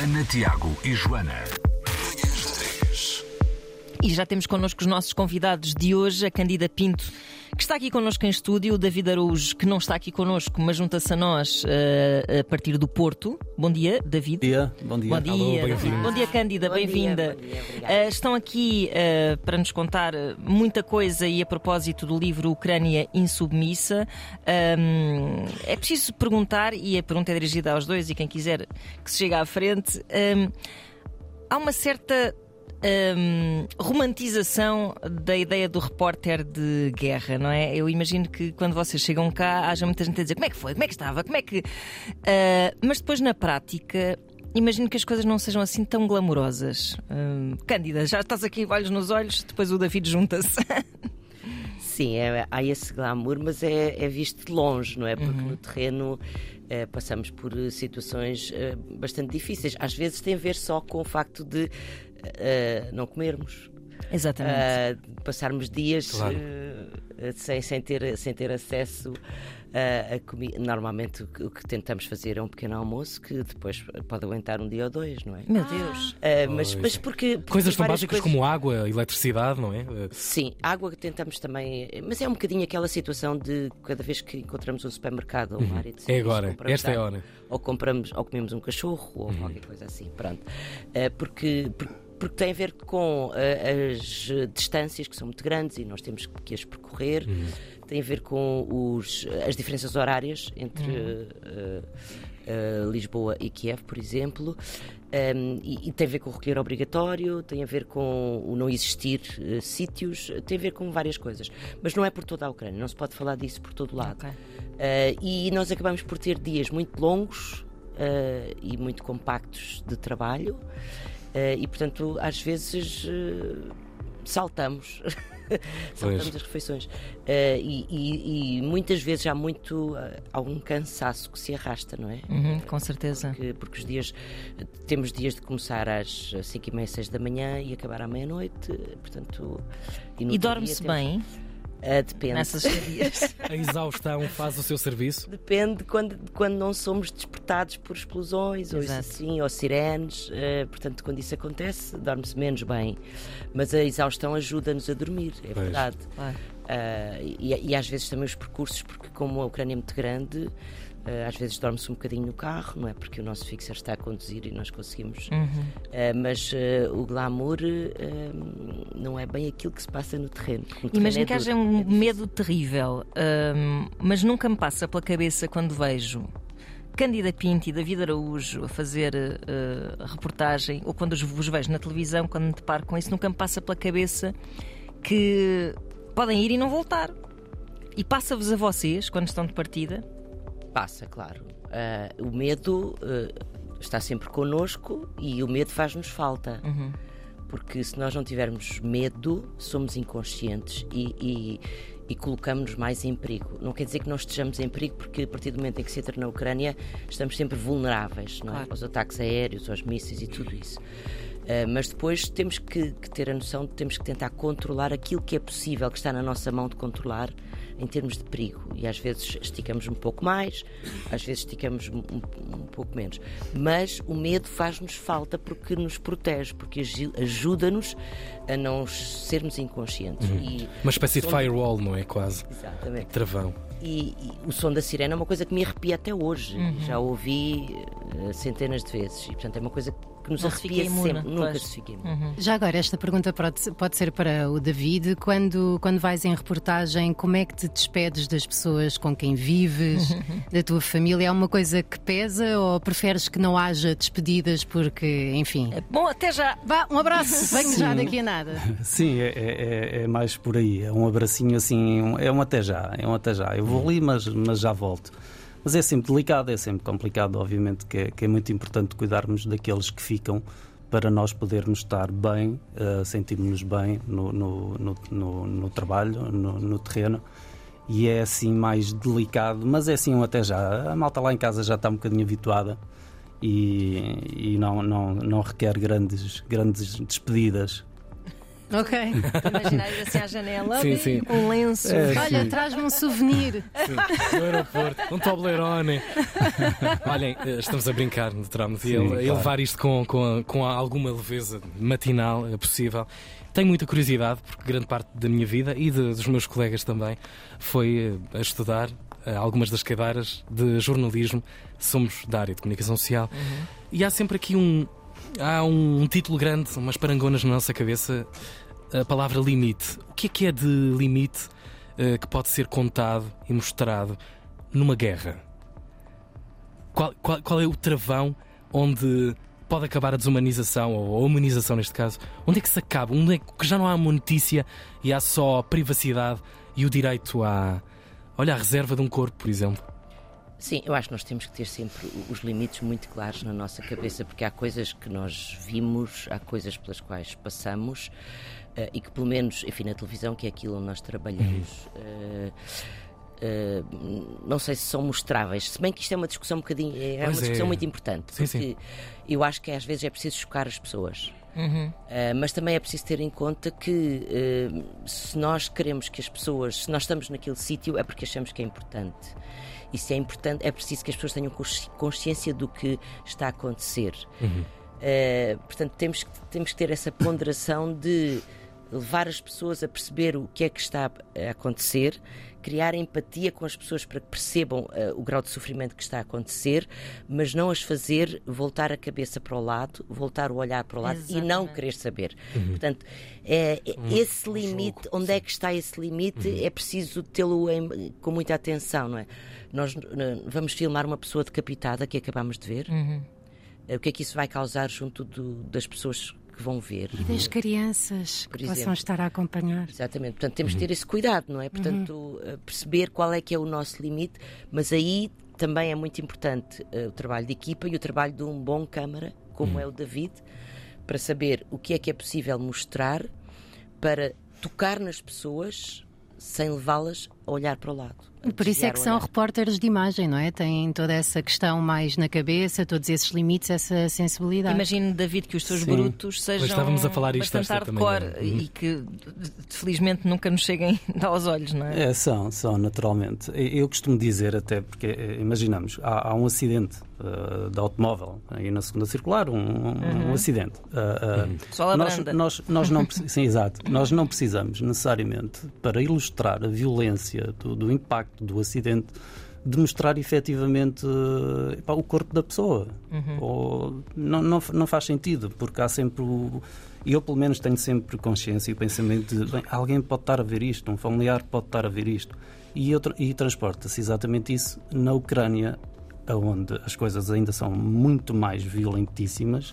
Ana, Tiago e Joana. Manhãs da 3. E já temos connosco os nossos convidados de hoje, a Candida Pinto, que está aqui connosco em estúdio, o David Araújo, que não está aqui connosco, mas junta-se a nós uh, a partir do Porto. Bom dia, David. Bom dia, bom dia. Bom dia, Alô, bom dia Cândida, bem-vinda. Uh, estão aqui uh, para nos contar muita coisa e a propósito do livro Ucrânia Insubmissa. Um, é preciso perguntar, e a pergunta é dirigida aos dois e quem quiser que se chegue à frente. um, há uma certa hum, romantização da ideia do repórter de guerra, não é? Eu imagino que quando vocês chegam cá haja muita gente a dizer como é que foi, como é que estava, como é que. Ah, mas depois na prática. Imagino que as coisas não sejam assim tão glamurosas. Hum, Cândida, já estás aqui, olhos nos olhos, depois o David junta-se. Sim, é- há esse glamour, mas é, é visto de longe, não é? Porque Uhum. no terreno eh, passamos por situações eh, bastante difíceis. Às vezes tem a ver só com o facto de eh, não comermos, Exatamente. eh, passarmos dias Claro. eh, sem, sem, ter, sem ter acesso eh, a comida. Normalmente o que, o que tentamos fazer é um pequeno almoço que depois pode aguentar um dia ou dois, não é? Meu Deus. Eh, mas, mas porque. porque Coisas tão básicas coisas- como água, eletricidade, não é? Eh, Sim, água que tentamos também. Mas é um bocadinho aquela situação de cada vez que encontramos um supermercado ou uma área de É serviço, agora, compramos esta é a hora. Ou compramos, ou comemos um cachorro, ou qualquer coisa assim. Pronto. Eh, porque, por- porque tem a ver com eh, as distâncias que são muito grandes e nós temos que as percorrer. Tem a ver com os, as diferenças horárias entre eh, eh, Lisboa e Kiev, por exemplo. Um, e, e tem a ver com o recolher obrigatório, tem a ver com o não existir sítios, tem a ver com várias coisas. Mas não é por toda a Ucrânia, não se pode falar disso por todo lado. Ok. Uh, e nós acabamos por ter dias muito longos uh, e muito compactos de trabalho, uh, e portanto, às vezes uh, saltamos. saltamos Pois. as refeições. Uh, e, e- e muitas vezes há muito uh, algum cansaço que se arrasta, não é? Uhum, com certeza. Porque, porque os dias temos dias de começar às 5 e meia, 6 da manhã e acabar à meia-noite, portanto. E outro dorme-se dia temos- Ah, depende. nessas estadias. A exaustão faz o seu serviço? Depende de quando, de quando não somos despertados por explosões ou assim, ou sirenes. eh, portanto, quando isso acontece, dorme-se menos bem. Mas a exaustão ajuda-nos a dormir, é Pois. verdade. Claro. Ah, e, e às vezes também os percursos, porque como a Ucrânia é muito grande, às vezes dorme-se um bocadinho no carro, não é? Porque o nosso fixer está a conduzir e nós conseguimos. Uhum. Ah, mas ah, o glamour não é bem aquilo que se passa no terreno. Imagino é que haja um é medo terrível, mas nunca me passa pela cabeça quando vejo Cândida Pinto e David Araújo a fazer uh, reportagem, ou quando os- vos vejo na televisão, quando me deparo com isso, nunca me passa pela cabeça que podem ir e não voltar. E passa-vos a vocês, quando estão de partida, Passa, claro. Ah, o medo ah, está sempre connosco e o medo faz-nos falta. Porque se nós não tivermos medo, somos inconscientes e, e, e colocamos-nos mais em perigo. Não quer dizer que não estejamos em perigo, porque a partir do momento em que se entra na Ucrânia, estamos sempre vulneráveis não é? Claro. aos ataques aéreos, aos mísseis e tudo isso. Ah, mas depois temos que, que ter a noção de que temos que tentar controlar aquilo que é possível, que está na nossa mão de controlar em termos de perigo. E às vezes esticamos um pouco mais, às vezes esticamos um, um- pouco menos. Mas o medo faz-nos falta porque nos protege, porque ajuda-nos a não sermos inconscientes. E Uma espécie de firewall, não é? Quase. Exatamente. Travão. E, e o som da sirene é uma coisa que me arrepia até hoje. Uhum. Já ouvi eh, centenas de vezes. E portanto é uma coisa que nos Não se arrepia imune, sempre. Nunca pois. se fica imune. Já agora, esta pergunta pode, ser para o David. Quando, quando vais em reportagem, como é que te despedes das pessoas com quem vives, da tua família? É uma coisa que pesa ou preferes que não haja despedidas porque, enfim. bom, até já. Vá, um abraço, venho já daqui a nada. Sim, é, é- é- é mais por aí. É um abracinho assim, é um até já, é um até já. Eu vou ali, mas, mas já volto. Mas é sempre delicado, é sempre complicado, obviamente, que é, que é muito importante cuidarmos daqueles que ficam para nós podermos estar bem, uh, sentirmos-nos bem no, no, no, no- trabalho, no, no terreno. E é assim mais delicado, mas é assim um até já. A malta lá em casa já está um bocadinho habituada e, e não, não, não requer grandes, grandes despedidas. Ok. Imaginar ir assim à janela, Sim, sim. com um lenço. É, Olha, traz-me um souvenir. Sim, no aeroporto, um Toblerone. Olhem, eh, estamos a brincar no tramo Sim, e ele, claro. e levar isto com, com, com alguma leveza matinal é possível. Tenho muita curiosidade, porque grande parte da minha vida e de- dos meus colegas também foi eh, a estudar eh, algumas das cadeiras de jornalismo. Somos da área de comunicação social e há sempre aqui um, há um, título grande, umas parangonas na nossa cabeça, a palavra limite. O que é que é de limite eh, que pode ser contado e mostrado numa guerra? Qual, qual- qual é o travão onde pode acabar a desumanização, ou a humanização neste caso? Onde é que se acaba? Onde é que já não há uma notícia e há só privacidade e o direito à, olha, à reserva de um corpo, por exemplo? Sim, eu acho que nós temos que ter sempre os limites muito claros na nossa cabeça, porque há coisas que nós vimos, há coisas pelas quais passamos eh, e que, pelo menos, enfim, na televisão, que é aquilo onde nós trabalhamos. eh, eh, não sei se são mostráveis, se bem que isto é uma discussão um bocadinho, é Pois uma é. discussão muito importante, Sim, porque sim. eu acho que às vezes é preciso chocar as pessoas. Uhum. Uh, mas também é preciso ter em conta que uh, se nós queremos que as pessoas, se nós estamos naquele sítio, é porque achamos que é importante. Se é importante, é preciso que as pessoas tenham consci- consciência do que está a acontecer. Uh, portanto, temos que, temos que ter essa ponderação de levar as pessoas a perceber o que é que está a acontecer, criar empatia com as pessoas para que percebam uh, o grau de sofrimento que está a acontecer, mas não as fazer voltar a cabeça para o lado, voltar o olhar para o lado e não Exatamente. querer saber. Portanto, é, é- esse limite, onde é que está esse limite, é preciso tê-lo com muita atenção, não é? Nós uh, vamos filmar uma pessoa decapitada que acabamos de ver. Uhum. Uh, O que é que isso vai causar junto do- das pessoas que vão ver? E das crianças Por que possam exemplo. estar a acompanhar. Exatamente, portanto temos que ter esse cuidado, não é? Portanto, eh, perceber qual é que é o nosso limite, mas aí também é muito importante eh, o trabalho de equipa e o trabalho de um bom câmara, como é o David, para saber o que é que é possível mostrar para tocar nas pessoas sem levá-las a olhar para o lado. a Por isso é que são olhar. repórteres de imagem, não é? Têm toda essa questão mais na cabeça, todos esses limites, essa sensibilidade. Imagino, David, que os teus Sim. brutos sejam estávamos a falar isto bastante hardcore manhã. Uhum. e que felizmente nunca nos cheguem aos olhos, não é? É, são, são, naturalmente. Eu eu costumo dizer até, porque eh, imaginamos, há, há um acidente eh, de automóvel aí na segunda circular, um, um- um acidente. Pessoal à nós, nós, nós não sim, exato. Nós não precisamos necessariamente, para ilustrar a violência do, do impacto do acidente, de mostrar efetivamente epá, o corpo da pessoa. Ou, não, não, não faz sentido, porque há sempre o. Eu, pelo menos, tenho sempre consciência e pensamento de bem, alguém pode estar a ver isto, um familiar pode estar a ver isto. E, eu e transporta-se exatamente isso na Ucrânia, onde as coisas ainda são muito mais violentíssimas.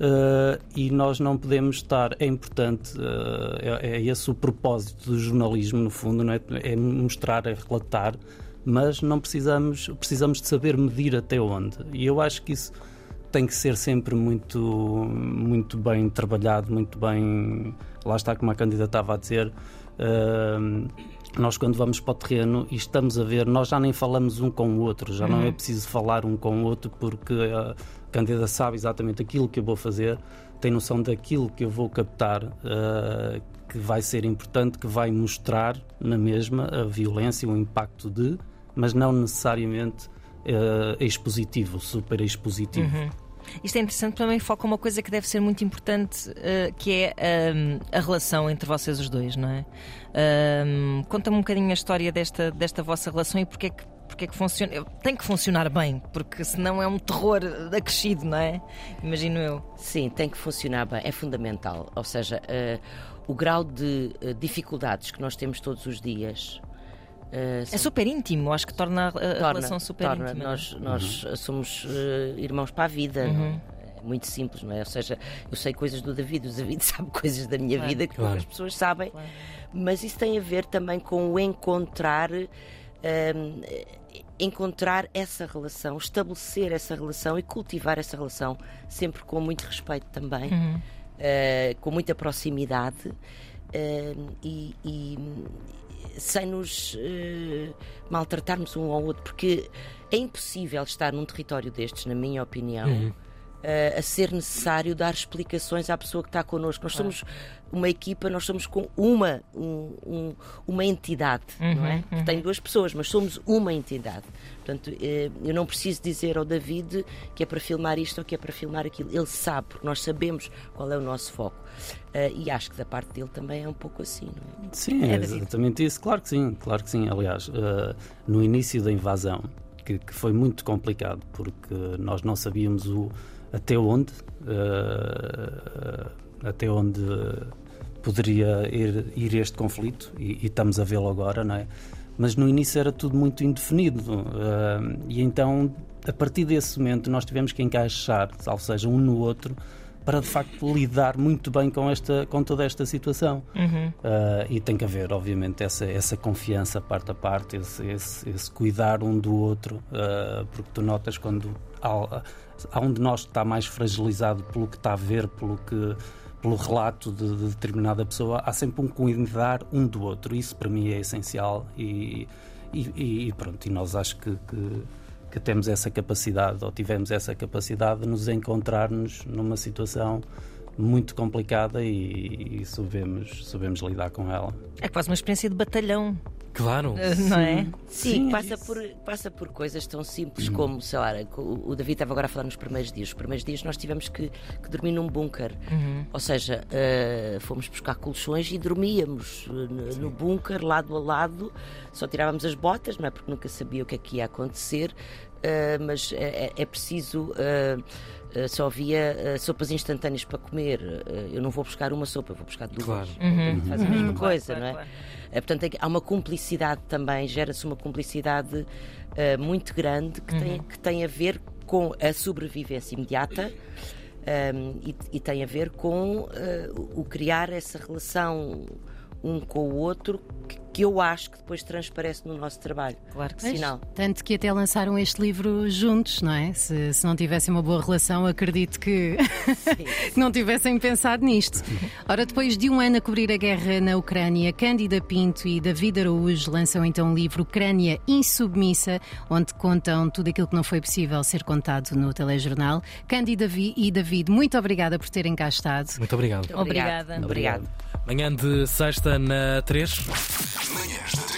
Uh, e nós não podemos estar. É importante, uh, é, é esse o propósito do jornalismo, no fundo, não é? é mostrar, é relatar, mas não precisamos, precisamos de saber medir até onde. E eu acho que isso tem que ser sempre muito, muito bem trabalhado, muito bem. Lá está, como a candidata estava a dizer. uh, nós, quando vamos para o terreno e estamos a ver, nós já nem falamos um com o outro, já não é preciso falar um com o outro, porque a candidata sabe exatamente aquilo que eu vou fazer, tem noção daquilo que eu vou captar, uh, que vai ser importante, que vai mostrar na mesma a violência, o impacto de, mas não necessariamente uh, expositivo, super expositivo. Isto é interessante, também foca uma coisa que deve ser muito importante, eh, que é ehm, a relação entre vocês os dois, não é? Ehm, Conta-me um bocadinho a história desta, desta vossa relação e porque é que. Porque é que funciona? Tem que funcionar bem, porque senão é um terror acrescido, não é? Imagino eu. Sim, tem que funcionar bem, é fundamental. Ou seja, eh, o grau de eh, dificuldades que nós temos todos os dias. É são- super íntimo, acho que torna a, a relação super torna. íntima. Nós, nós somos eh, irmãos para a vida. não é? É muito simples, não é? Ou seja, eu sei coisas do David, o David sabe coisas da minha Claro. vida que Claro. poucas pessoas sabem, mas isso tem a ver também com o encontrar. ehm, encontrar essa relação, estabelecer essa relação e cultivar essa relação sempre com muito respeito também, eh, com muita proximidade e, e sem nos eh, maltratarmos um ao outro, porque é impossível estar num território destes, na minha opinião, uh, a ser necessário dar explicações à pessoa que está connosco. Nós somos uma equipa, nós somos com uma, um, um, uma entidade, Uhum, não é? Que tem duas pessoas, mas somos uma entidade. Portanto, eh, eu não preciso dizer ao David que é para filmar isto ou que é para filmar aquilo. Ele sabe, porque nós sabemos qual é o nosso foco. Eh, e acho que da parte dele também é um pouco assim, não é? Sim, é exatamente isso. Claro que sim, claro que sim. Aliás, uh, no início da invasão, que, que, foi muito complicado, porque nós não sabíamos o, até onde, uh, até onde poderia ir, ir este conflito, e, e estamos a vê-lo agora, não é? Mas no início era tudo muito indefinido, uh, e então, a partir desse momento, nós tivemos que encaixar, ou seja, um no outro, para de facto lidar muito bem com, esta, com toda esta situação. Uhum. Uh, e tem que haver, obviamente, essa, essa confiança parte a parte, esse, esse, esse cuidar um do outro, uh, porque tu notas quando há, há um de nós que está mais fragilizado pelo que está a ver, pelo que pelo relato de, de determinada pessoa, há sempre um cuidar um do outro. Isso para mim é essencial e, e, e pronto, e nós acho que, que que temos essa capacidade, ou tivemos essa capacidade de nos encontrarmos numa situação muito complicada e, e soubemos, soubemos lidar com ela. É quase uma experiência de batalhão. Claro. Não é? Sim, Sim passa, por, passa por coisas tão simples Uhum. como, sei lá, o David estava agora a falar nos primeiros dias. Os primeiros dias nós tivemos que, que dormir num bunker. Uhum. Ou seja, uh, fomos buscar colchões e dormíamos uh, no, no bunker, lado a lado. Só tirávamos as botas, não é? Porque nunca sabia o que é que ia acontecer. Uh, mas é, é preciso. Uh, só havia uh, sopas instantâneas para comer. Uh, eu não vou buscar uma sopa, vou buscar duas. Claro. Uhum. Faz a mesma Uhum. coisa, Claro, não é? claro, portanto, há uma cumplicidade também, gera-se uma cumplicidade muito grande que, tem, que tem a ver com a sobrevivência imediata. Um, e, e, tem a ver com o criar essa relação um com o outro que, que, eu acho que depois transparece no nosso trabalho. Claro que sim. Tanto que até lançaram este livro juntos, não é? Se, se não tivessem uma boa relação, acredito que não tivessem pensado nisto. Ora, depois de um ano a cobrir a guerra na Ucrânia, Cândida Pinto e David Araújo lançam então o livro Ucrânia Insubmissa, onde contam tudo aquilo que não foi possível ser contado no telejornal. Cândida e David, muito obrigada por terem cá estado. Muito obrigado. Obrigada. Obrigado. Manhã de sexta na 3. Manhãs da 3.